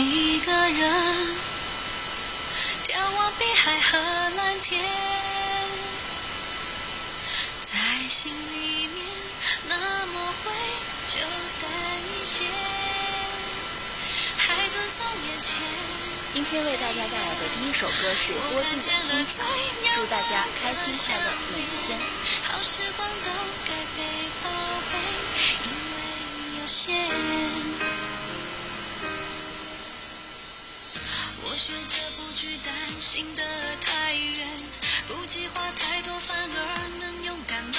一个人眺望碧海和蓝天，在心里面那灰就淡一些，海豚眼前。今天为大家带来的第一首歌是郭静的《心跳》，祝大家开心快乐每一天。好时光都该被宝贝，因为有限。学着不去担心得太远，不计划太多，反而能勇敢。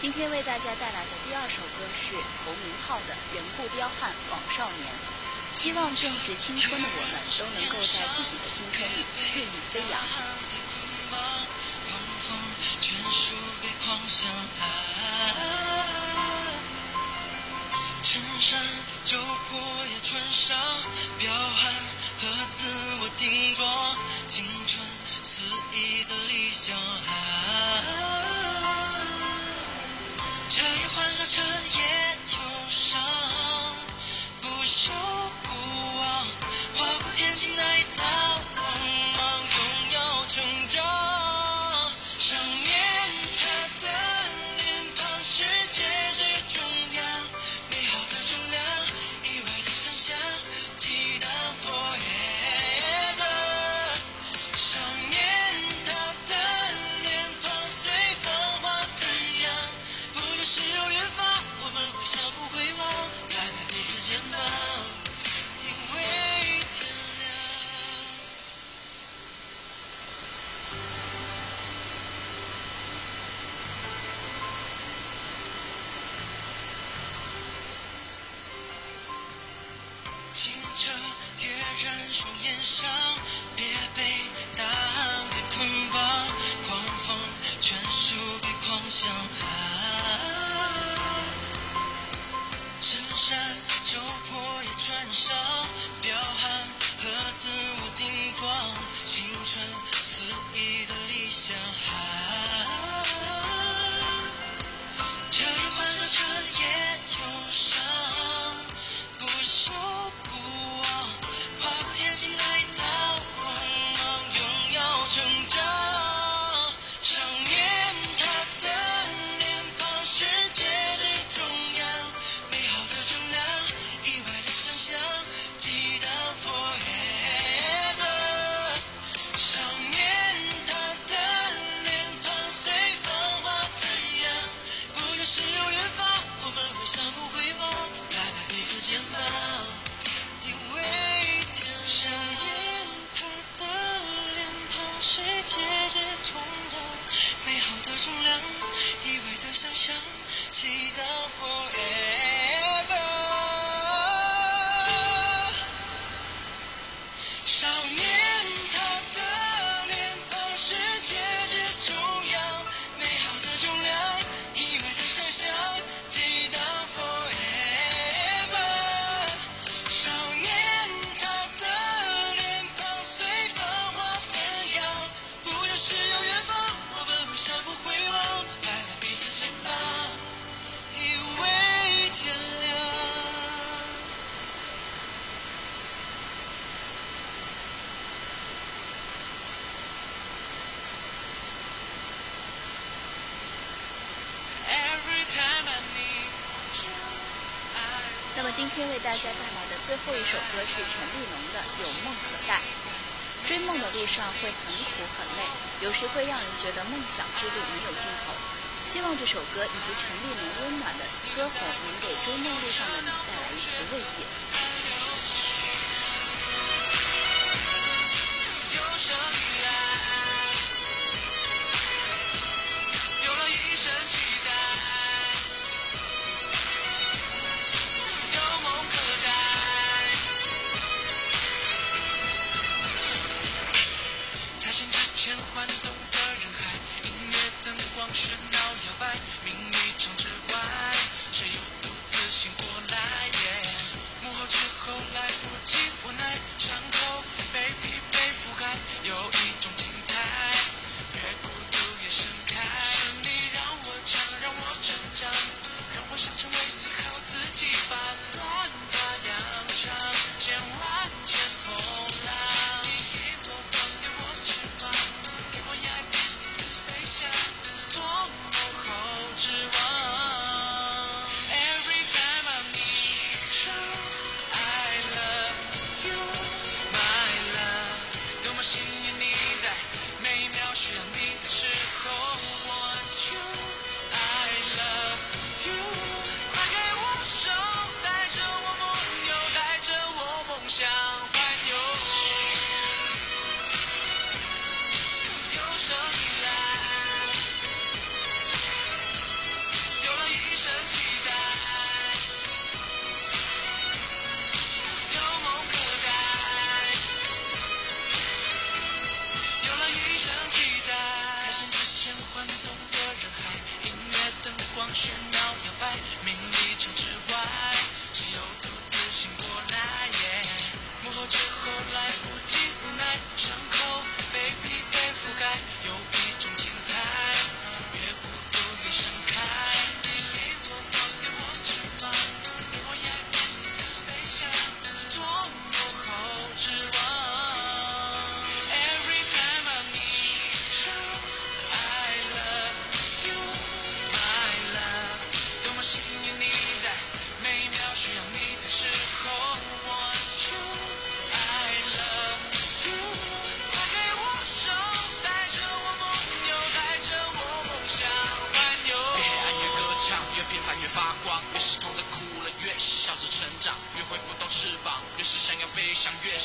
今天为大家带来的第二首歌是侯明昊的《人不彪悍枉少年》。希望正值青春的我们都能够在自己的青春里肆意飞扬。全输给狂想、啊，衬衫旧破也穿上，彪悍和自我顶撞，青春肆意的理想、啊。别被答案给捆绑，狂风全输给狂想，衬衫旧破也穿上。少年为大家带来的最后一首歌是陈立农的有梦可待。追梦的路上会很苦很累有时会让人觉得梦想之路没有尽头。希望这首歌以及陈立农温暖的歌喉能给追梦路上的你带来一丝慰藉。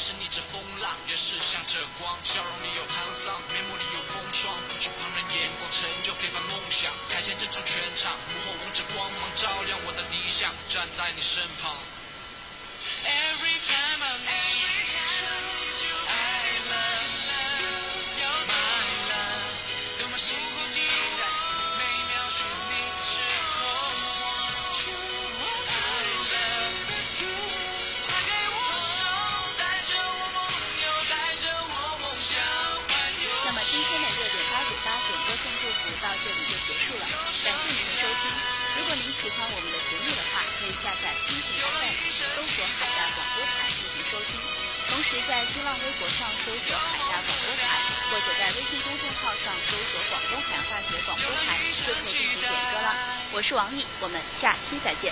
是逆着风浪，越是向着光，笑容里有沧桑，面目里有风霜，不惧旁人眼光，成就非凡梦想，台前镇出全场，幕后王者光芒照亮我的理想，站在你身旁。Every time I'm near you，在新浪微博上搜索海大广播台，或者在微信公众号上搜索广东海洋大学广播台，就可以进行点歌了。我是王毅，我们下期再见。